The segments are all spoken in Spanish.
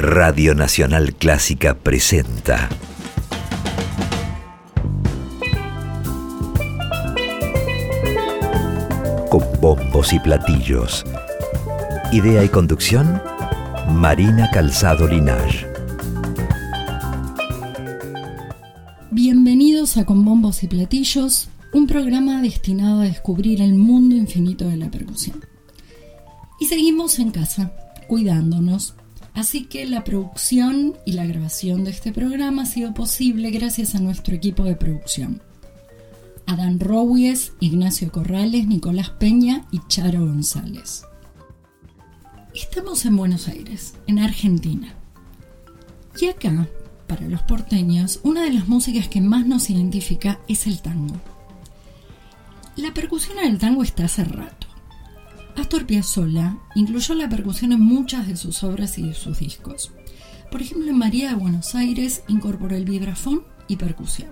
Radio Nacional Clásica presenta. Con bombos y platillos. Idea y conducción, Marina Calzado Linaje. Bienvenidos a Con bombos y platillos, un programa destinado a descubrir el mundo infinito de la percusión. Y seguimos en casa, cuidándonos. Así que la producción y la grabación de este programa ha sido posible gracias a nuestro equipo de producción. Adán Rowies, Ignacio Corrales, Nicolás Peña y Charo González. Estamos en Buenos Aires, en Argentina. Y acá, para los porteños, una de las músicas que más nos identifica es el tango. La percusión en el tango está hace rato. Astor Piazzolla incluyó la percusión en muchas de sus obras y sus discos. Por ejemplo, en María de Buenos Aires incorporó el vibrafón y percusión.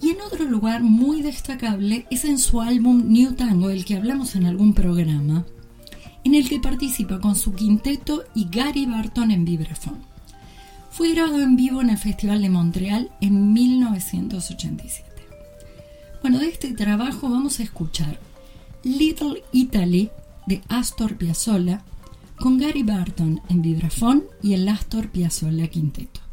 Y en otro lugar muy destacable es en su álbum New Tango, del que hablamos en algún programa, en el que participa con su quinteto y Gary Barton en vibrafón. Fue grabado en vivo en el Festival de Montreal en 1987. Bueno, de este trabajo vamos a escuchar Little Italy de Astor Piazzolla con Gary Barton en vibrafón y el Astor Piazzolla Quinteto.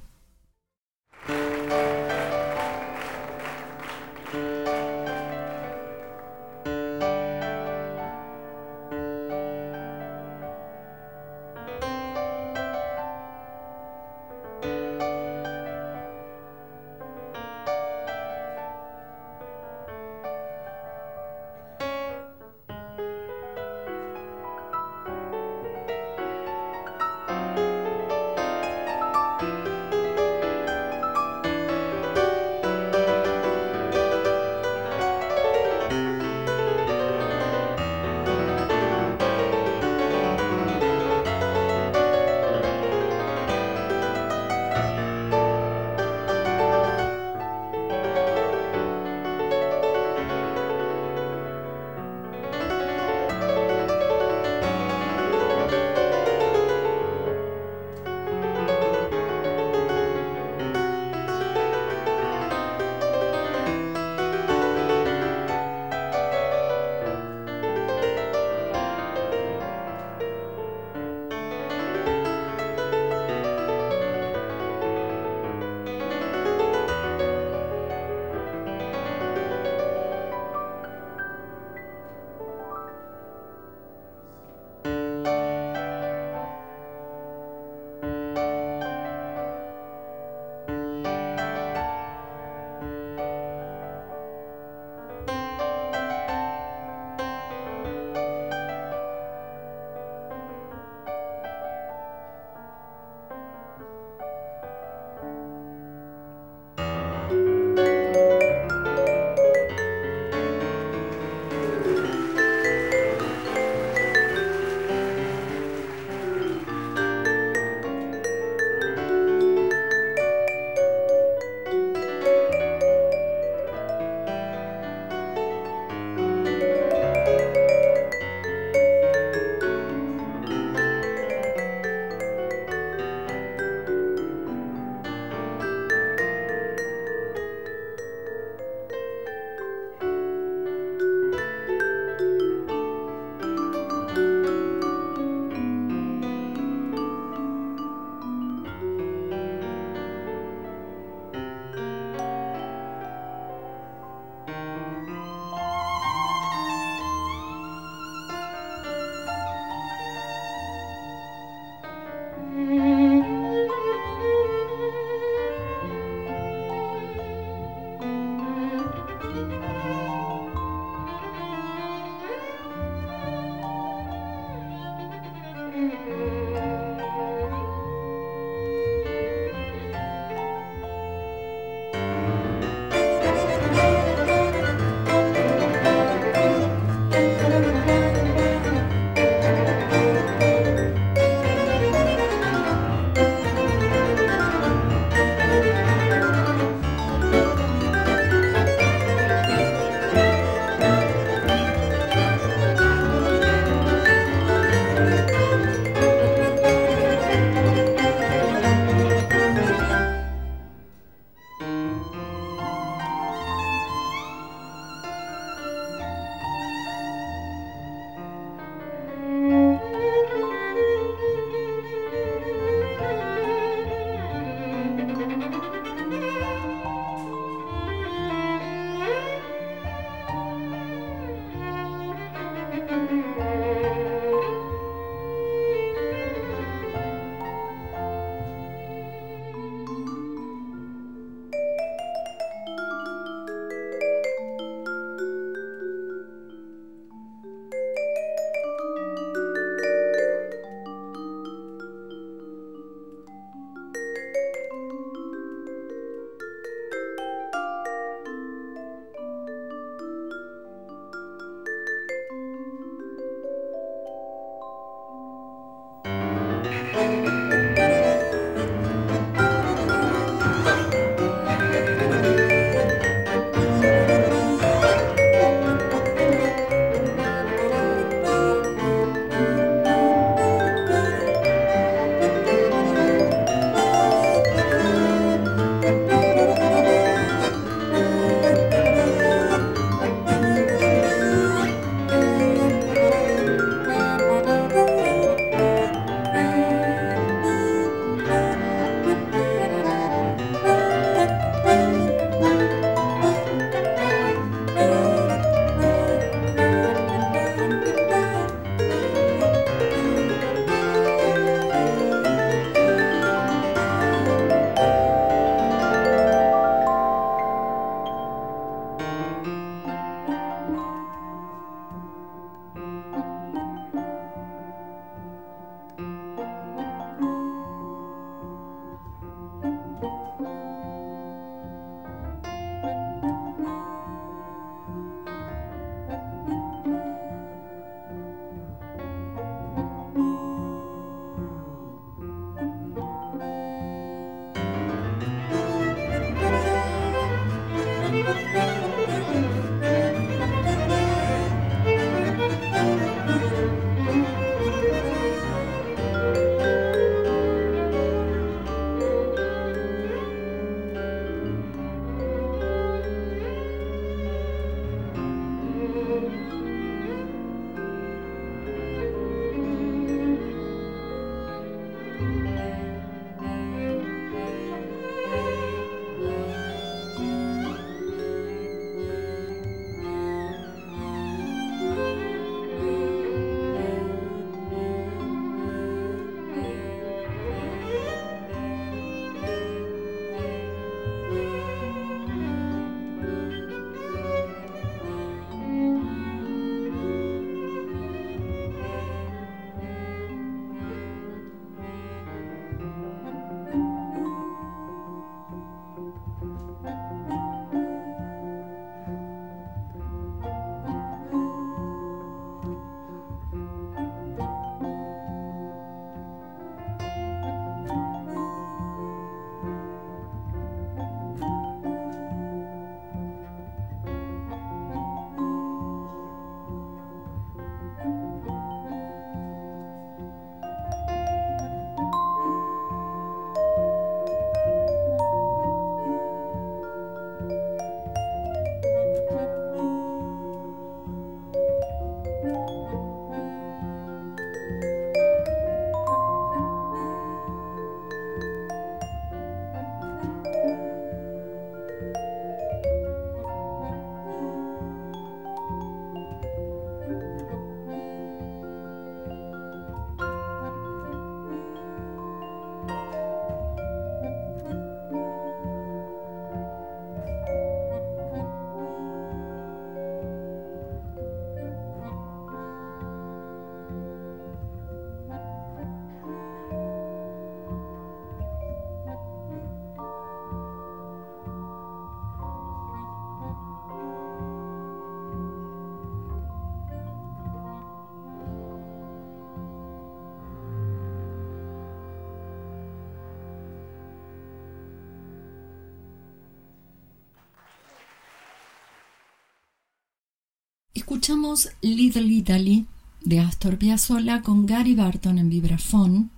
Escuchamos Little Italy de Astor Piazzolla con Gary Barton en vibrafón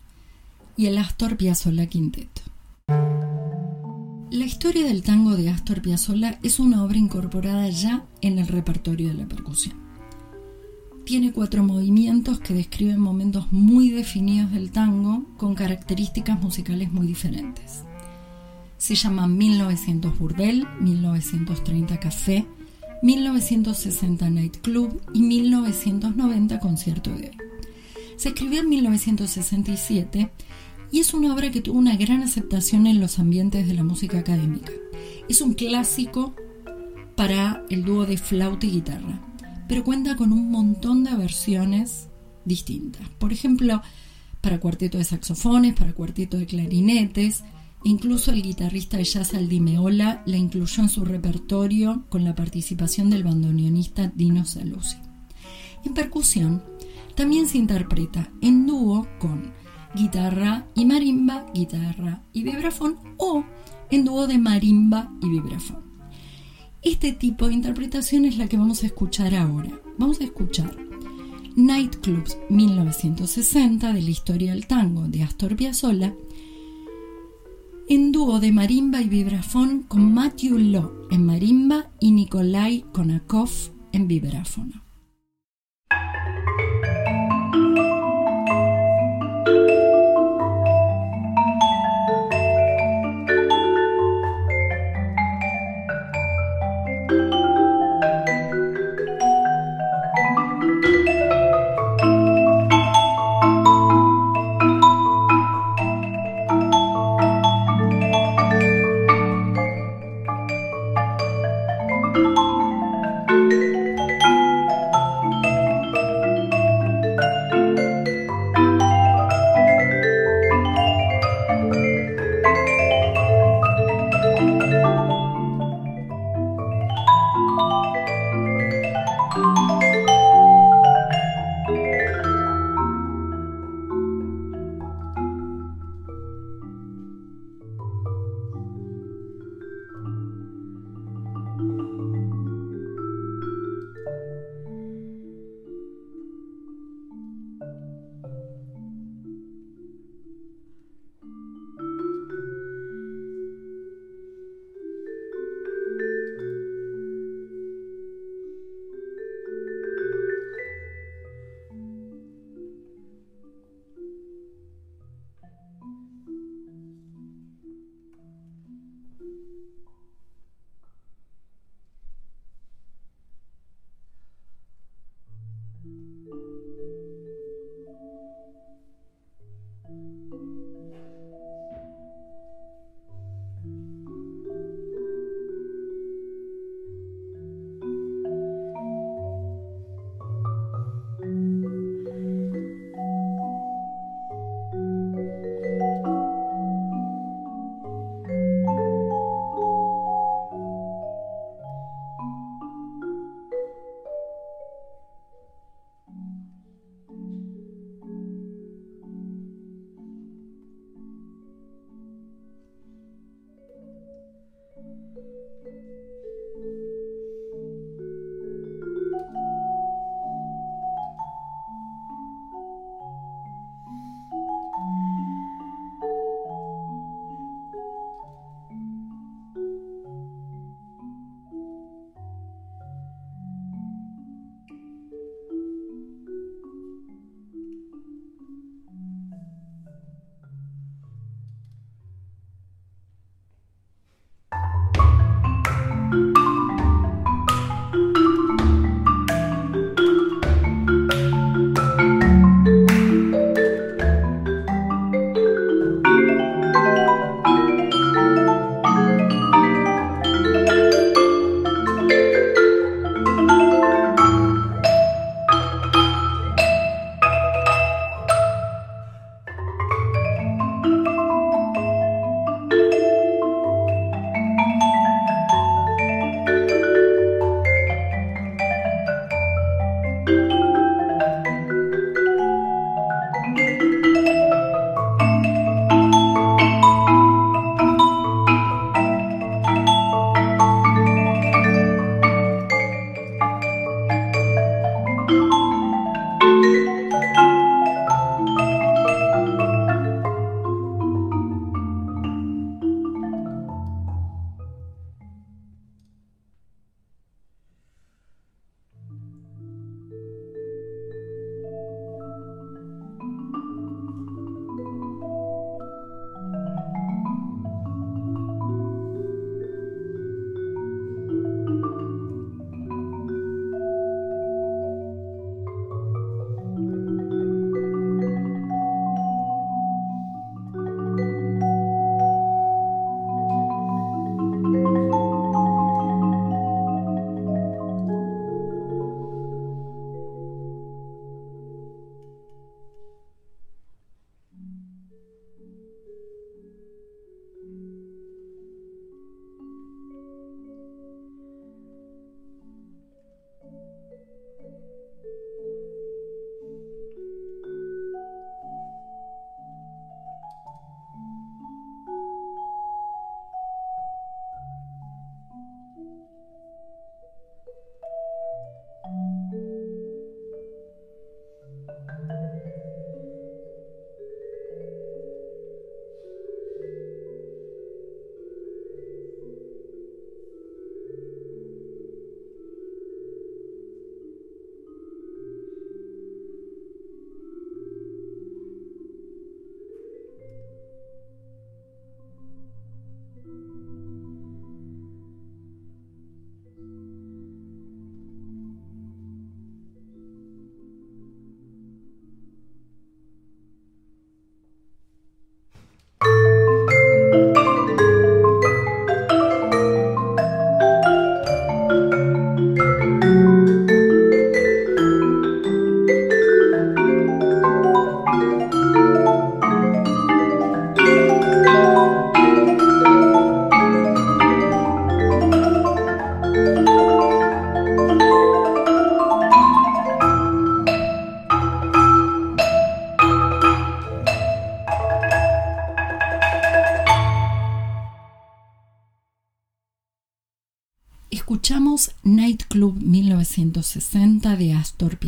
y el Astor Piazzolla Quinteto. La historia del tango de Astor Piazzolla es una obra incorporada ya en el repertorio de la percusión. Tiene cuatro movimientos que describen momentos muy definidos del tango con características musicales muy diferentes. Se llama 1900 Burdel, 1930 Café, 1960 Night Club y 1990 Concierto hoy. Se escribió en 1967 y es una obra que tuvo una gran aceptación en los ambientes de la música académica. Es un clásico para el dúo de flauta y guitarra, pero cuenta con un montón de versiones distintas. Por ejemplo, para cuarteto de saxofones, para cuarteto de clarinetes, incluso el guitarrista de jazz Aldi Meola la incluyó en su repertorio con la participación del bandoneonista Dino Saluzzi. En percusión, también se interpreta en dúo con guitarra y marimba, guitarra y vibrafón o en dúo de marimba y vibrafón. Este tipo de interpretación es la que vamos a escuchar ahora. Vamos a escuchar Nightclubs 1960 de la historia del tango de Astor Piazzolla en dúo de marimba y vibrafón con Matthew Law en marimba y Nikolai Konakov en vibráfono.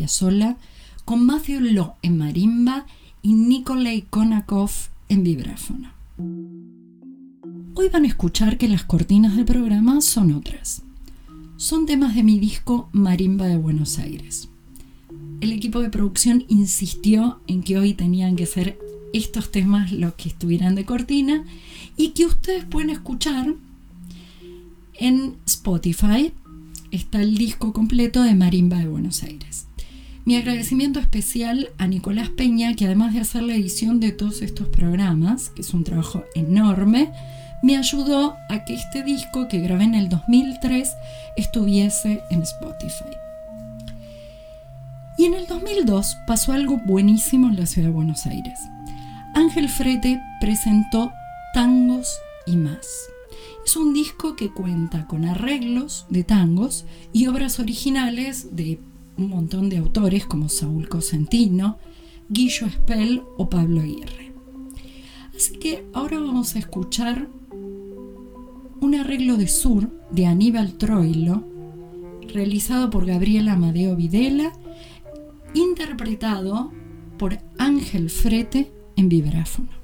Piazzolla con Matthew Law en marimba y Nikolai Konakov en vibráfono. Hoy van a escuchar que las cortinas del programa son otras. Son temas de mi disco Marimba de Buenos Aires. El equipo de producción insistió en que hoy tenían que ser estos temas los que estuvieran de cortina y que ustedes pueden escuchar en Spotify. Está el disco completo de Marimba de Buenos Aires. Mi agradecimiento especial a Nicolás Peña, que además de hacer la edición de todos estos programas, que es un trabajo enorme, me ayudó a que este disco que grabé en el 2003 estuviese en Spotify. Y en el 2002 pasó algo buenísimo en la ciudad de Buenos Aires. Ángel Frete presentó Tangos y más. Es un disco que cuenta con arreglos de tangos y obras originales de un montón de autores como Saúl Cosentino, Guillo Espel o Pablo Aguirre. Así que ahora vamos a escuchar un arreglo de Sur de Aníbal Troilo, realizado por Gabriel Amadeo Videla, interpretado por Ángel Frete en vibráfono.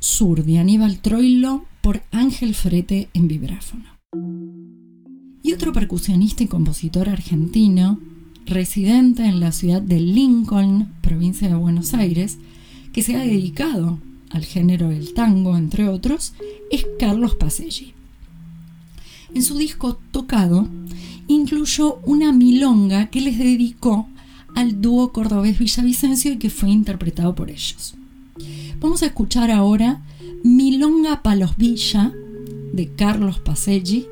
Sur de Aníbal Troilo por Ángel Frete en vibráfono. Y otro percusionista y compositor argentino, residente en la ciudad de Lincoln, provincia de Buenos Aires, que se ha dedicado al género del tango, entre otros, es Carlos Paselli. En su disco Tocado incluyó una milonga que les dedicó al dúo cordobés Villavicencio y que fue interpretado por ellos. Vamos a escuchar ahora Milonga Palos Villa de Carlos Paselli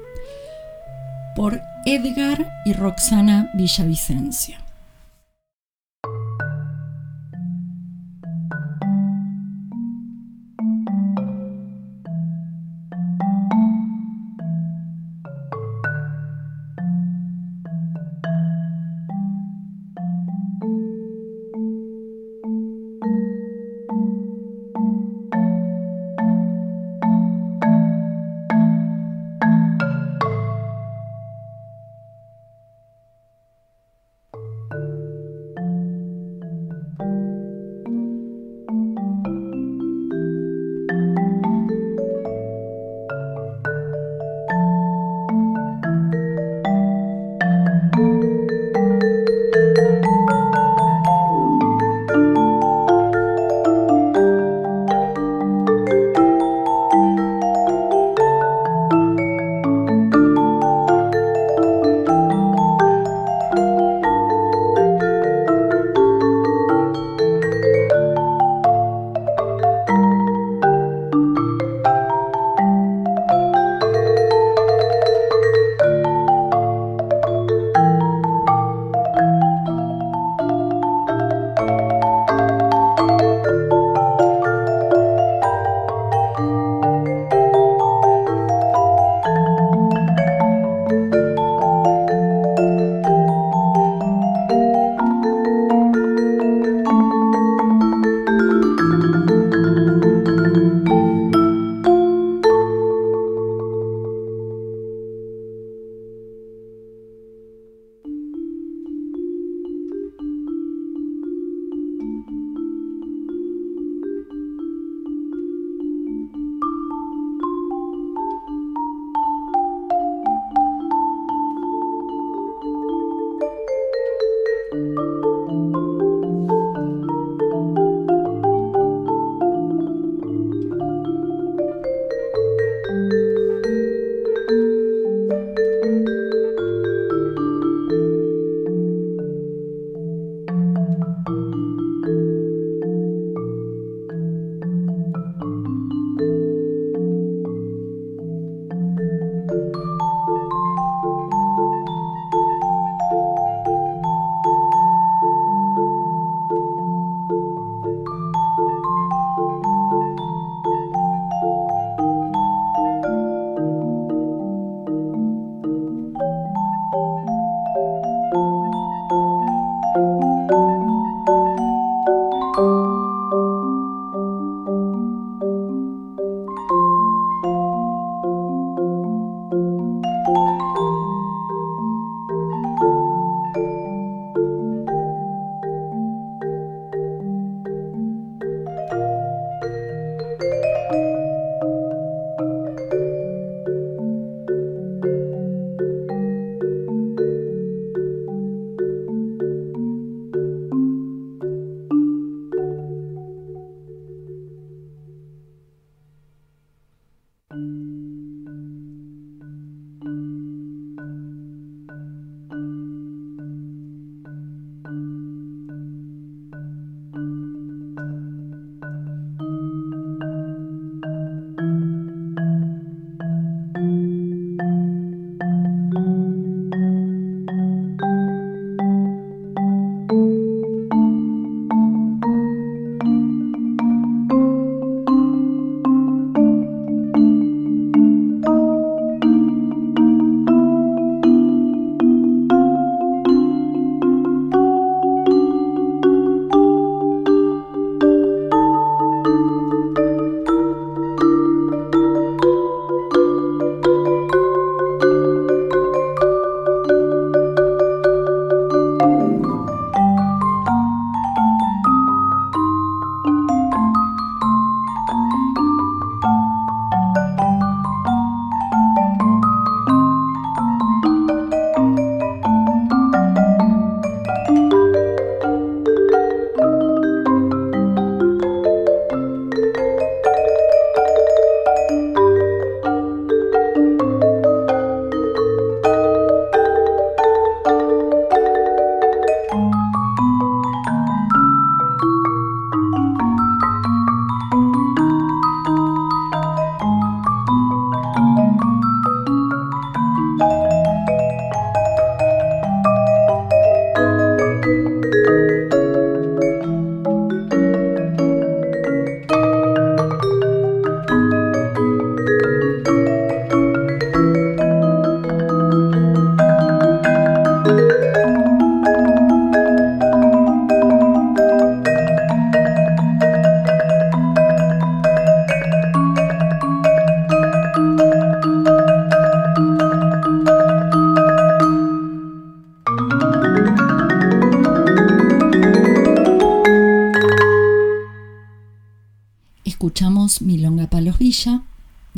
por Edgar y Roxana Villavicencio.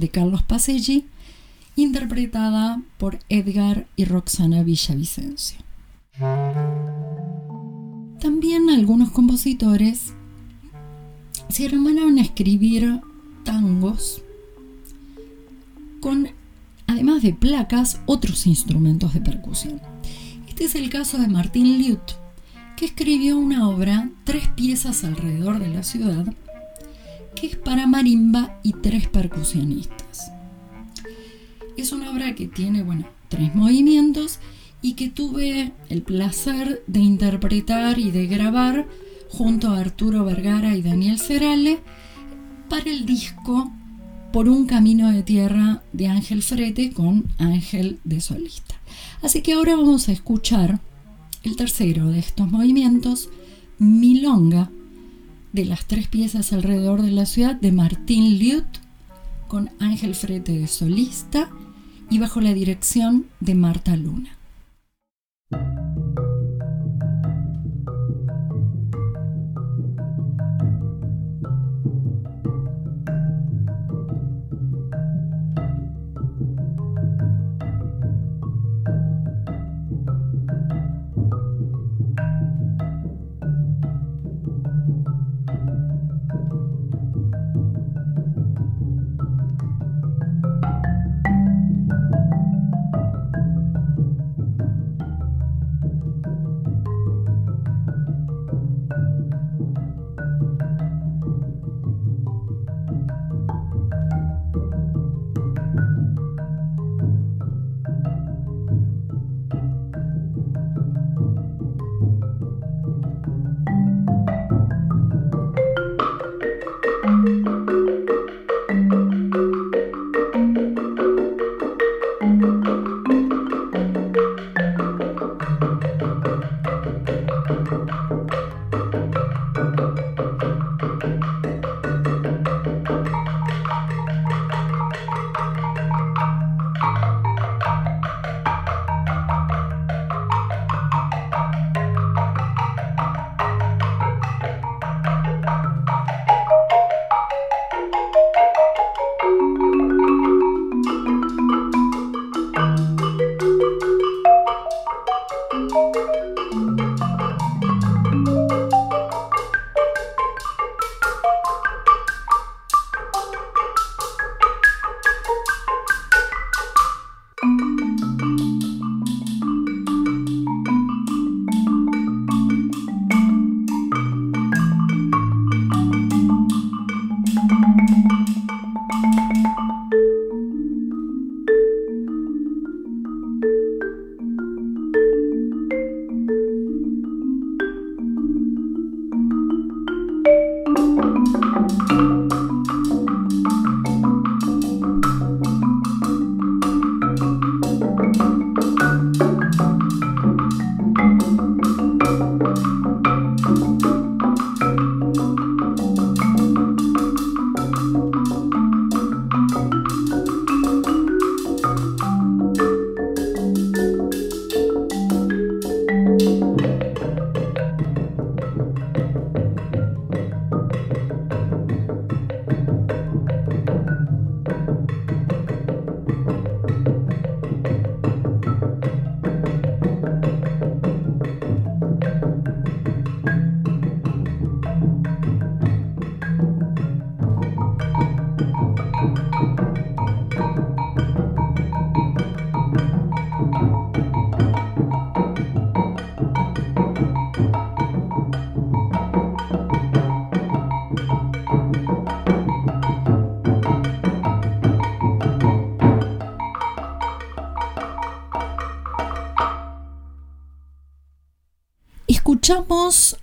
Carlos Paselli, interpretada por Edgar y Roxana Villavicencio. También algunos compositores se hermanaron a escribir tangos con, además de placas, otros instrumentos de percusión. Este es el caso de Martín Liut, que escribió una obra, tres piezas alrededor de la ciudad, que es para marimba y tres percusionistas. Que tiene, bueno, tres movimientos y que tuve el placer de interpretar y de grabar junto a Arturo Vergara y Daniel Cerale para el disco Por un camino de tierra de Ángel Frete con Ángel de solista. Así que ahora vamos a escuchar el tercero de estos movimientos, Milonga, de las tres piezas alrededor de la ciudad de Martín Liut, con Ángel Frete de solista y bajo la dirección de Marta Luna.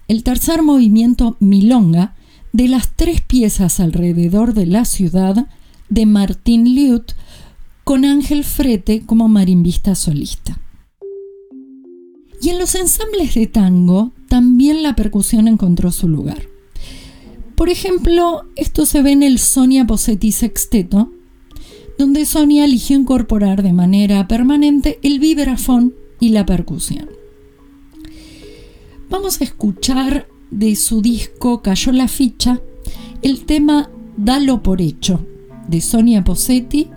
El tercer movimiento Milonga de las tres piezas alrededor de la ciudad de Martín Liut con Ángel Frete como marimbista solista. Y en los ensambles de tango también la percusión encontró su lugar. Por ejemplo, esto se ve en el Sonia Posetti Sexteto, donde Sonia eligió incorporar de manera permanente el vibrafón y la percusión. Vamos a escuchar de su disco Cayó la ficha el tema Dalo por hecho, de Sonia Posetti,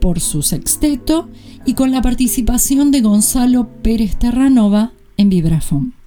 por su sexteto y con la participación de Gonzalo Pérez Terranova en vibrafón.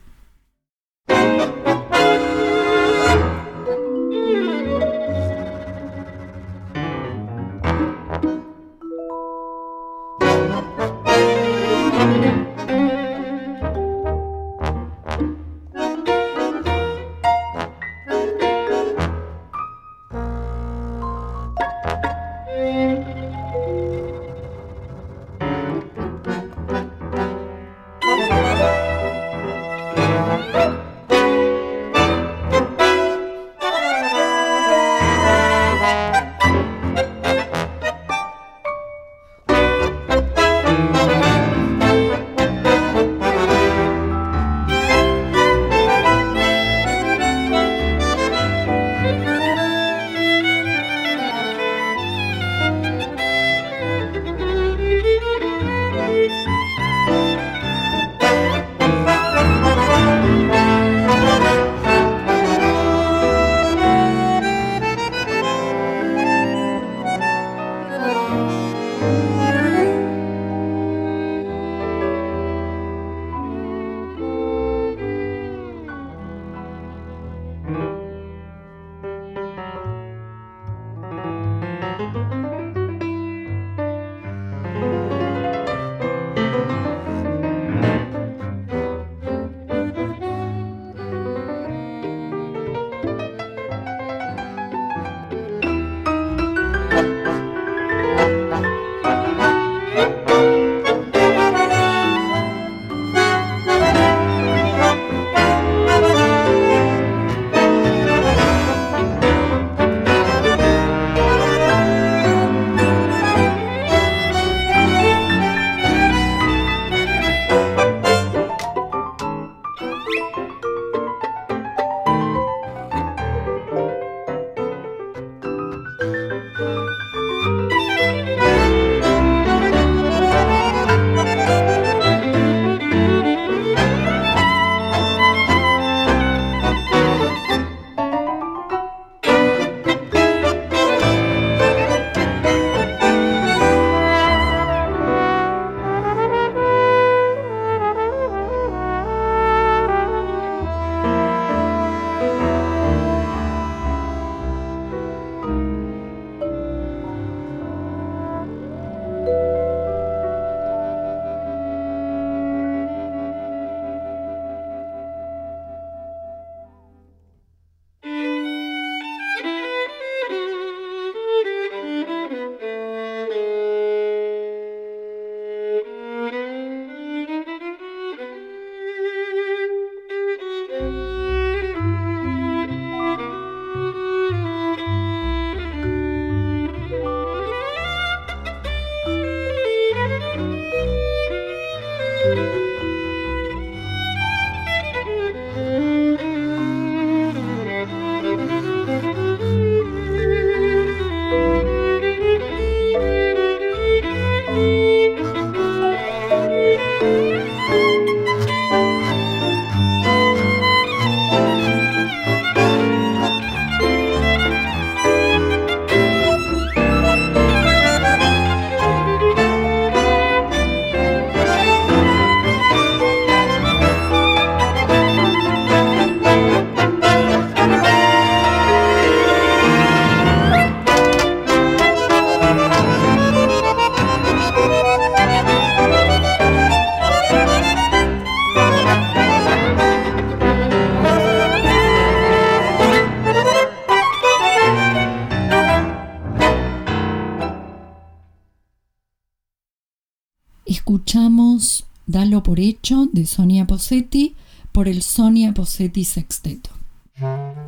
Sonia Posetti por el Sonia Posetti Sexteto.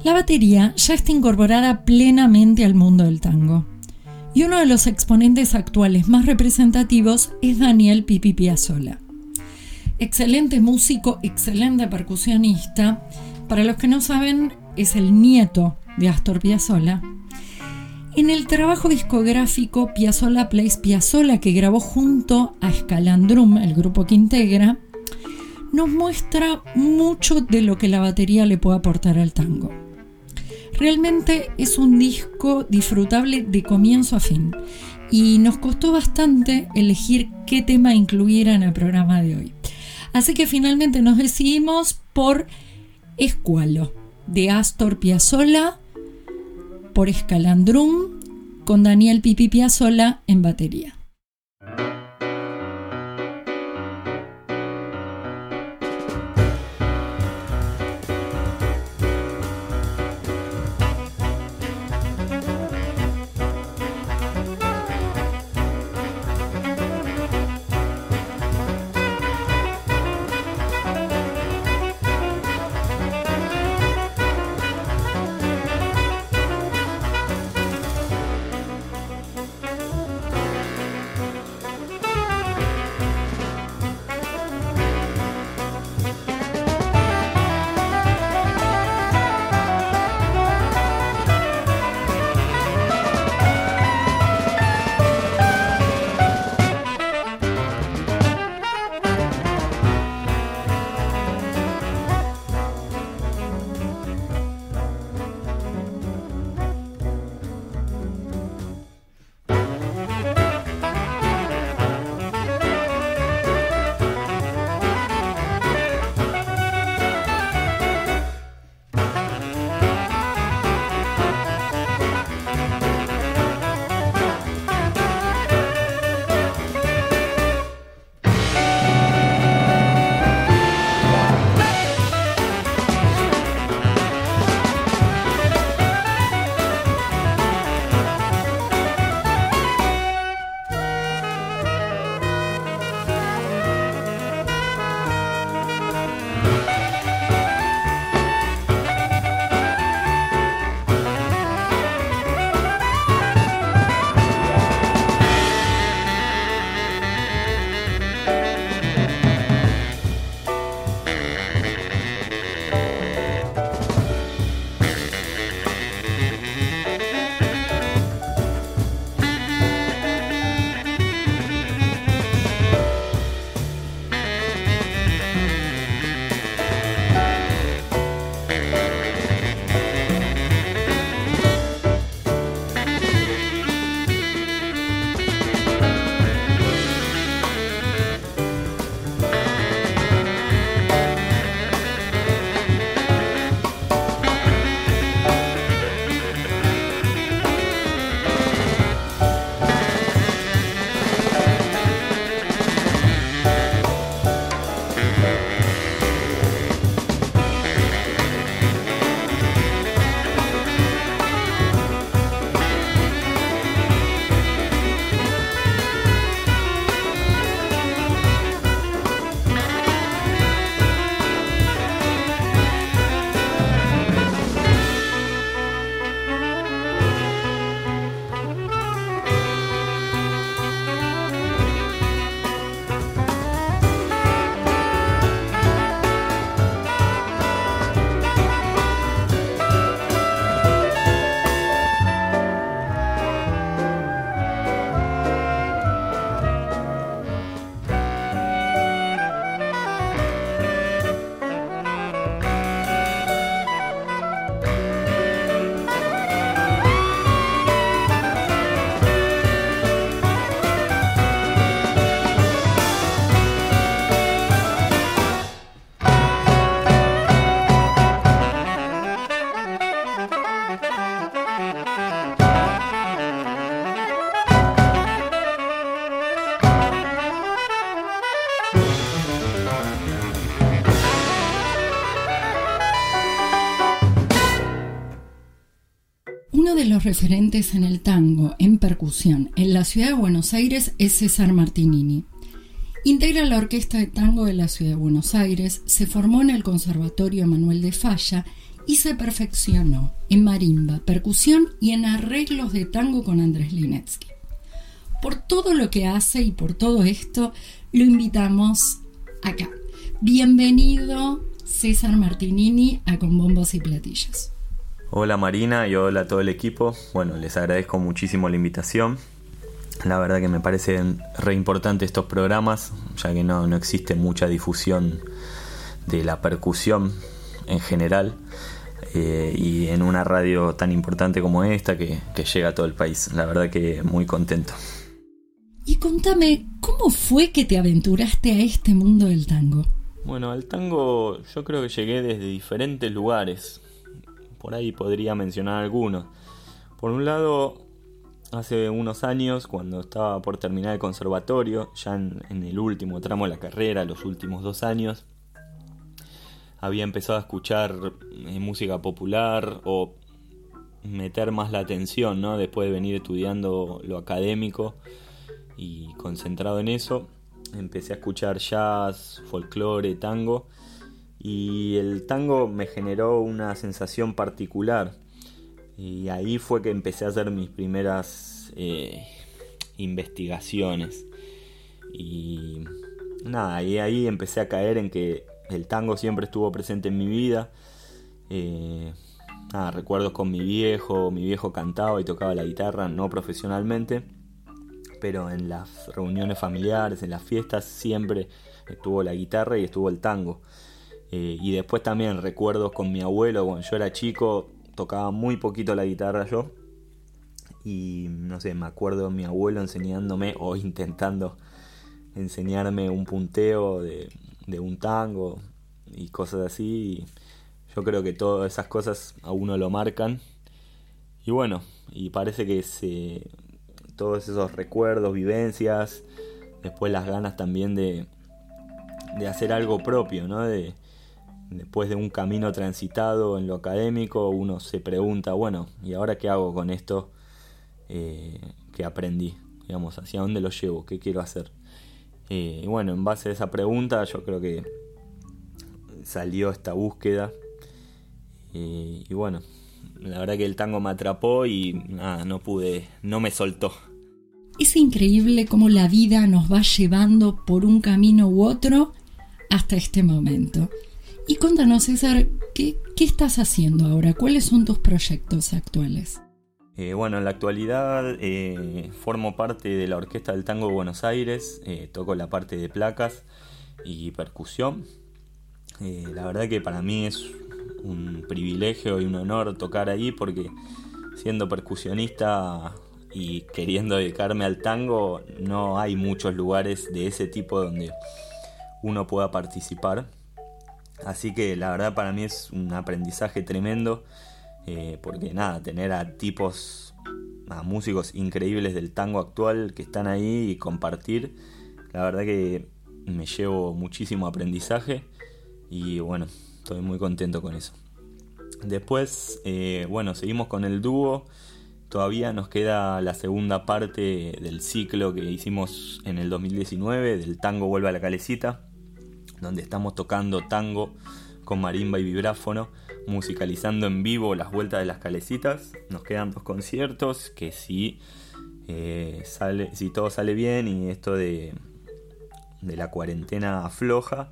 La batería ya está incorporada plenamente al mundo del tango. Y uno de los exponentes actuales más representativos es Daniel Pipi Piazzolla. Excelente músico, excelente percusionista. Para los que no saben, es el nieto de Astor Piazzolla en el trabajo discográfico Piazzolla Plays Piazzolla que grabó junto a Scalandrum, el grupo que integra, nos muestra mucho de lo que la batería le puede aportar al tango. Realmente es un disco disfrutable de comienzo a fin y nos costó bastante elegir qué tema incluir en el programa de hoy. Así que finalmente nos decidimos por Escualo de Astor Piazzolla por Escalandrum con Daniel Pipi Piazzolla en batería. Los referentes en el tango en percusión en la ciudad de Buenos Aires es César Martinini. Integra la Orquesta de Tango de la Ciudad de Buenos Aires, se formó en el Conservatorio Manuel de Falla y se perfeccionó en marimba, percusión y en arreglos de tango con Andrés Linetsky. Por todo lo que hace y por todo esto, lo invitamos acá. Bienvenido César Martinini a Con Bombos y Platillos. Hola Marina y hola a todo el equipo. Bueno, les agradezco muchísimo la invitación. La verdad que me parecen re importantes estos programas, ya que no, no existe mucha difusión de la percusión en general. eh, y en una radio tan importante como esta que, que llega a todo el país. La verdad que muy contento. Y contame, ¿cómo fue que te aventuraste a este mundo del tango? Bueno, al tango yo creo que llegué desde diferentes lugares. Por ahí podría mencionar algunos. Por un lado, hace unos años, cuando estaba por terminar el conservatorio, ya en, el último tramo de la carrera, los últimos dos años, había empezado a escuchar eh, música popular o meter más la atención, ¿no? Después de venir estudiando lo académico y concentrado en eso, empecé a escuchar jazz, folclore, tango y el tango me generó una sensación particular y ahí fue que empecé a hacer mis primeras eh, investigaciones. Y nada, y ahí empecé a caer en que el tango siempre estuvo presente en mi vida. Eh, nada, recuerdos con mi viejo, mi viejo cantaba y tocaba la guitarra, no profesionalmente, pero en las reuniones familiares, en las fiestas, siempre estuvo la guitarra y estuvo el tango. Eh, y después también recuerdos con mi abuelo, cuando yo era chico, tocaba muy poquito la guitarra yo. Y no sé, me acuerdo de mi abuelo enseñándome o intentando enseñarme un punteo de, un tango y cosas así. yo creo que todas esas cosas a uno lo marcan. Y bueno, y parece que se, todos esos recuerdos, vivencias, después las ganas también de, de hacer algo propio, ¿no? De, después de un camino transitado en lo académico, uno se pregunta, bueno, ¿y ahora qué hago con esto eh, que aprendí? Digamos, ¿hacia dónde lo llevo? ¿Qué quiero hacer? Eh, y bueno, en base a esa pregunta yo creo que salió esta búsqueda. Eh, y bueno, la verdad que el tango me atrapó y nada, no pude, no me soltó. Es increíble cómo la vida nos va llevando por un camino u otro hasta este momento. Y contanos, César, ¿qué, estás haciendo ahora? ¿Cuáles son tus proyectos actuales? Eh, bueno, en la actualidad eh, formo parte de la Orquesta del Tango de Buenos Aires, eh, toco la parte de placas y percusión. la verdad que para mí es un privilegio y un honor tocar ahí porque siendo percusionista y queriendo dedicarme al tango, no hay muchos lugares de ese tipo donde uno pueda participar. Así que la verdad para mí es un aprendizaje tremendo, eh, porque nada, tener a tipos, a músicos increíbles del tango actual que están ahí y compartir, la verdad que me llevo muchísimo aprendizaje y bueno, estoy muy contento con eso. Después, eh, bueno, seguimos con el dúo. Todavía nos queda la segunda parte del ciclo que hicimos en el 2019, del tango Vuelve a la Calecita donde estamos tocando tango con marimba y vibráfono, musicalizando en vivo las vueltas de las calecitas. Nos quedan dos conciertos que si, eh, sale, si todo sale bien y esto de, de la cuarentena afloja,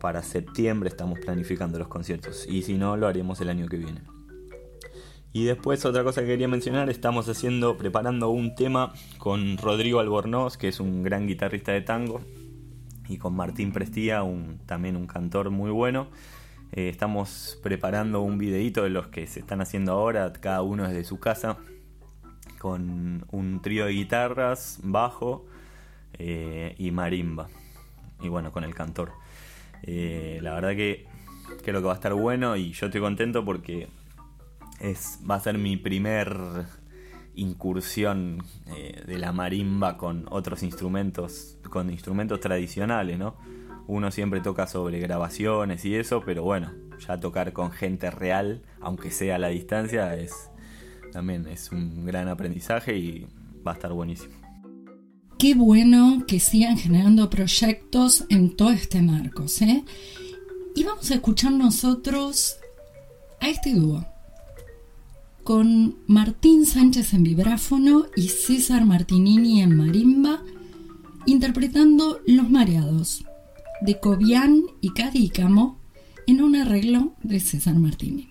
para septiembre estamos planificando los conciertos y si no lo haremos el año que viene. Y después otra cosa que quería mencionar, estamos haciendo, preparando un tema con Rodrigo Albornoz, que es un gran guitarrista de tango, y con Martín Prestía, un, también un cantor muy bueno. Eh, estamos preparando un videito de los que se están haciendo ahora, cada uno desde su casa, con un trío de guitarras, bajo eh, y marimba. Y bueno, con el cantor. Eh, la verdad que creo que va a estar bueno y yo estoy contento porque es, va a ser mi primer incursión eh, de la marimba con otros instrumentos, con instrumentos tradicionales, ¿no? Uno siempre toca sobre grabaciones y eso, pero bueno, ya tocar con gente real, aunque sea a la distancia, es también es un gran aprendizaje y va a estar buenísimo. Qué bueno que sigan generando proyectos en todo este marco, ¿eh? Y vamos a escuchar nosotros a este dúo con Martín Sánchez en vibráfono y César Martinini en marimba, interpretando Los Mareados, de Cobian y Cadícamo, en un arreglo de César Martinini.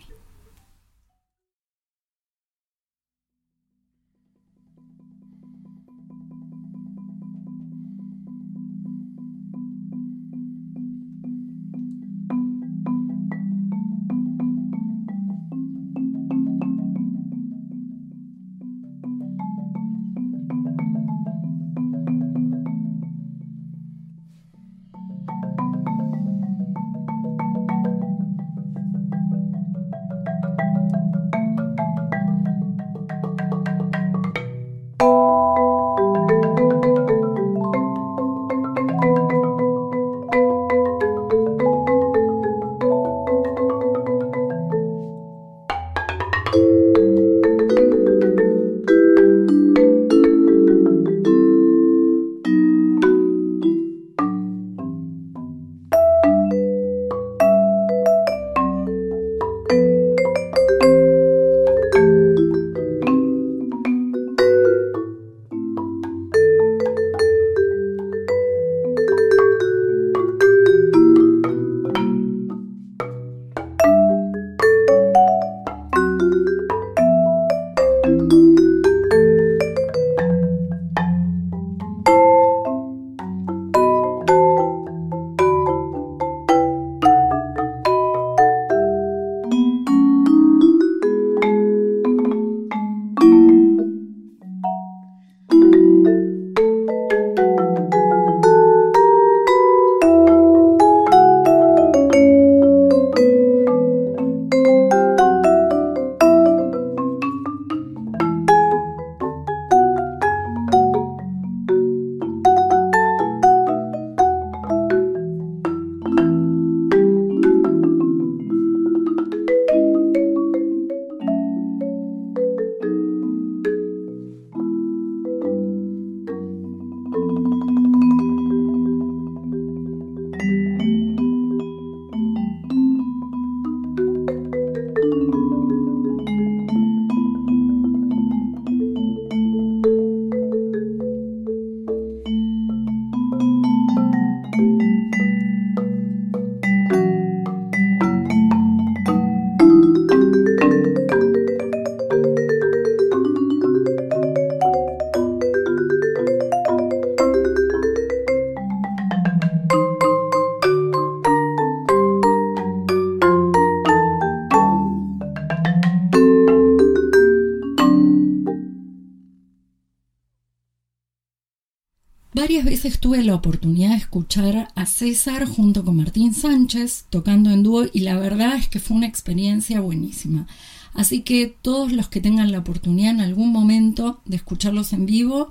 Tuve la oportunidad de escuchar a César junto con Martín Sánchez tocando en dúo y la verdad es que fue una experiencia buenísima. Así que todos los que tengan la oportunidad en algún momento de escucharlos en vivo,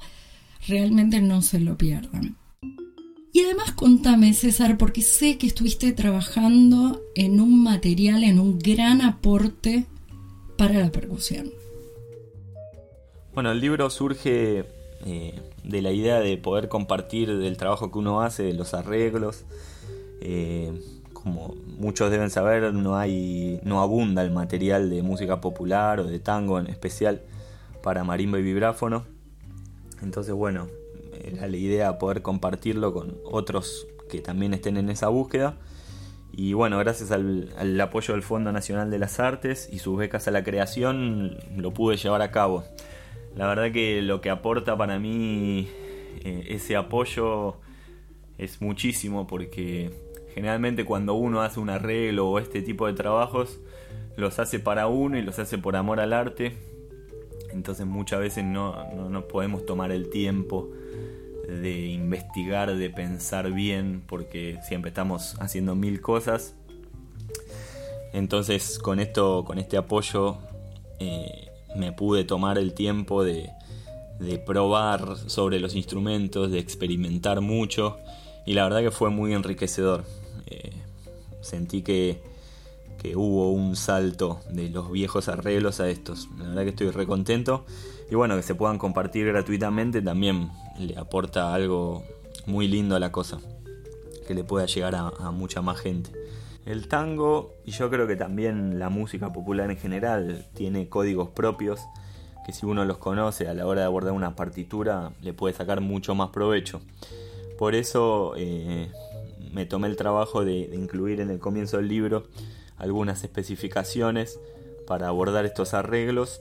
realmente no se lo pierdan. Y además contame, César, porque sé que estuviste trabajando en un material, en un gran aporte para la percusión. Bueno, el libro surge eh, de la idea de poder compartir del trabajo que uno hace, de los arreglos. Eh, como muchos deben saber, no hay, no abunda el material de música popular o de tango en especial para marimba y vibráfono. Entonces, bueno, era la idea poder compartirlo con otros que también estén en esa búsqueda. Y bueno, gracias al, al, apoyo del Fondo Nacional de las Artes y sus becas a la creación, lo pude llevar a cabo. La verdad que lo que aporta para mí eh, ese apoyo es muchísimo porque generalmente cuando uno hace un arreglo o este tipo de trabajos, los hace para uno y los hace por amor al arte. Entonces muchas veces no, no, podemos tomar el tiempo de investigar, de pensar bien, porque siempre estamos haciendo mil cosas. Entonces con esto, con este apoyo, eh, me pude tomar el tiempo de, probar sobre los instrumentos, de experimentar mucho y la verdad que fue muy enriquecedor. Eh, sentí que, que, hubo un salto de los viejos arreglos a estos. La verdad que estoy recontento y bueno, que se puedan compartir gratuitamente también le aporta algo muy lindo a la cosa, que le pueda llegar a mucha más gente. El tango, y yo creo que también la música popular en general, tiene códigos propios que si uno los conoce a la hora de abordar una partitura le puede sacar mucho más provecho. Por eso eh, me tomé el trabajo de, incluir en el comienzo del libro algunas especificaciones para abordar estos arreglos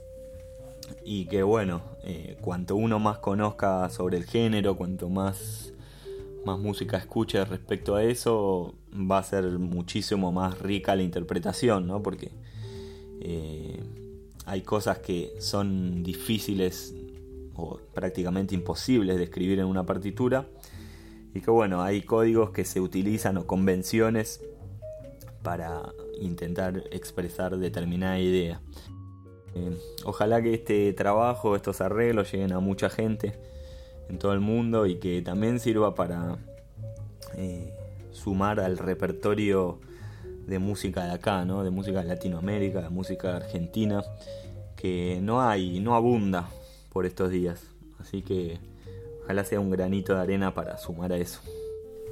y que bueno, eh, cuanto uno más conozca sobre el género, cuanto más más música escuche respecto a eso, va a ser muchísimo más rica la interpretación, ¿no? Porque eh, hay cosas que son difíciles o prácticamente imposibles de escribir en una partitura y que bueno, hay códigos que se utilizan o convenciones para intentar expresar determinada idea. Eh, ojalá que este trabajo, estos arreglos lleguen a mucha gente en todo el mundo y que también sirva para eh, sumar al repertorio de música de acá, ¿no? De música de Latinoamérica, de música argentina, que no hay, no abunda por estos días. Así que ojalá sea un granito de arena para sumar a eso.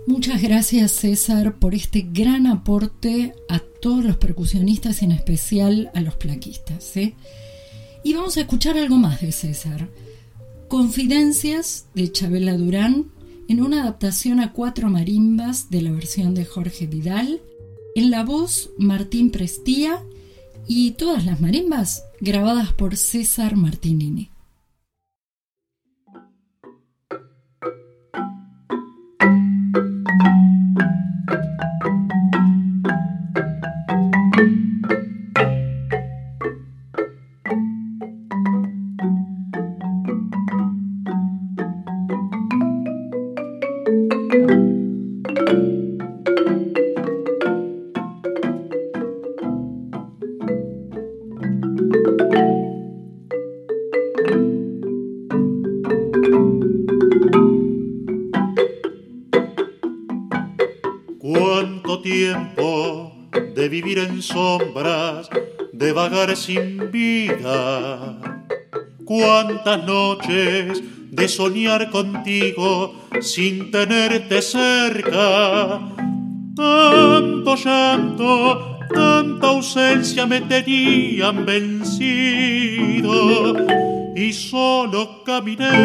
Muchas gracias César por este gran aporte a todos los percusionistas en especial a los plaquistas. ¿eh? Y vamos a escuchar algo más de César. Confidencias de Chabela Durán en una adaptación a cuatro marimbas de la versión de Jorge Vidal, en la voz Martín Prestía y todas las marimbas grabadas por César Martinini. Cuántas noches de soñar contigo sin tenerte cerca. Tanto llanto, tanta ausencia me tenían vencido y solo caminé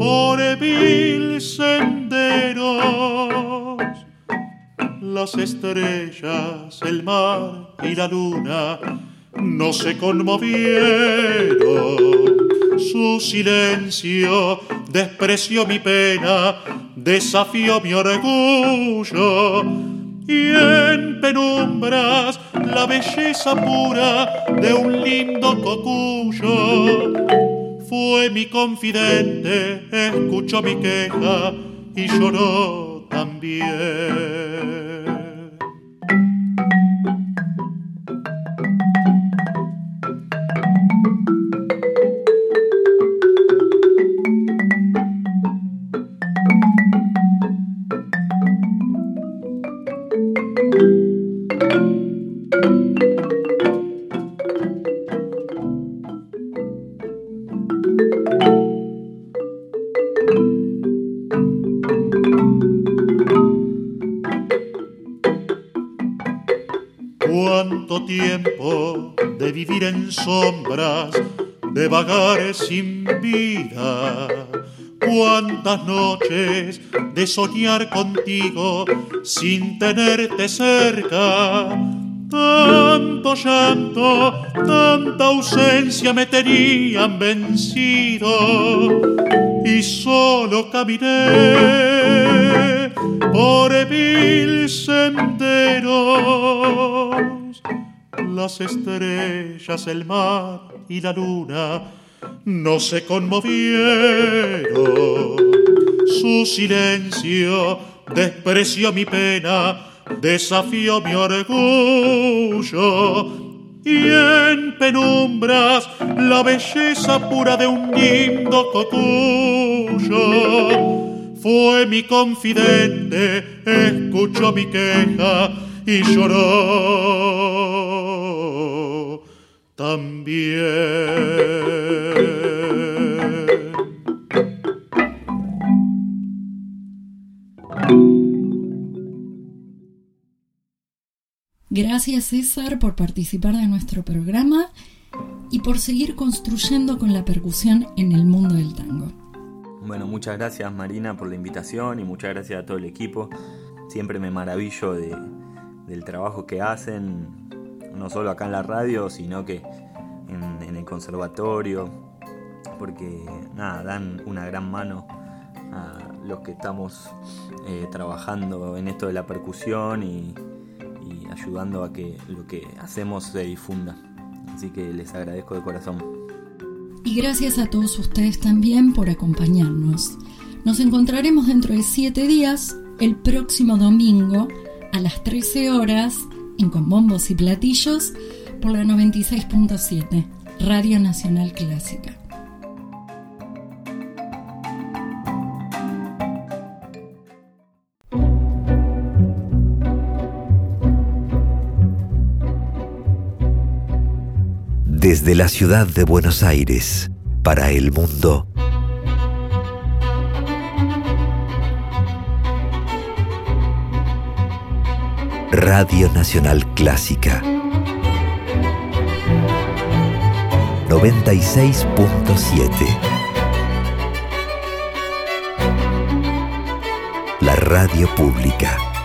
por mil senderos las estrellas, el mar y la luna no se conmovieron. Su silencio despreció mi pena, desafió mi orgullo. Y en penumbras la belleza pura de un lindo cocuyo fue mi confidente, escuchó mi queja y lloró también. Soñar contigo sin tenerte cerca. Tanto llanto, tanta ausencia me tenían vencido y solo caminé por mil senderos las estrellas, el mar y la luna no se conmovieron. Su silencio despreció mi pena, desafió mi orgullo. Y en penumbras la belleza pura de un lindo cocuyo fue mi confidente, escuchó mi queja y lloró también. Gracias César por participar de nuestro programa y por seguir construyendo con la percusión en el mundo del tango. Bueno, muchas gracias Marina por la invitación y muchas gracias a todo el equipo. Siempre me maravillo de, del trabajo que hacen, no solo acá en la radio, sino que en, el conservatorio, porque nada, dan una gran mano a los que estamos eh, trabajando en esto de la percusión y ayudando a que lo que hacemos se difunda. Así que les agradezco de corazón. Y gracias a todos ustedes también por acompañarnos. Nos encontraremos dentro de siete días, el próximo domingo, a las 13 horas en Con Bombos y Platillos por la 96.7, Radio Nacional Clásica. Desde la ciudad de Buenos Aires, para el mundo. Radio Nacional Clásica 96.7 La radio pública.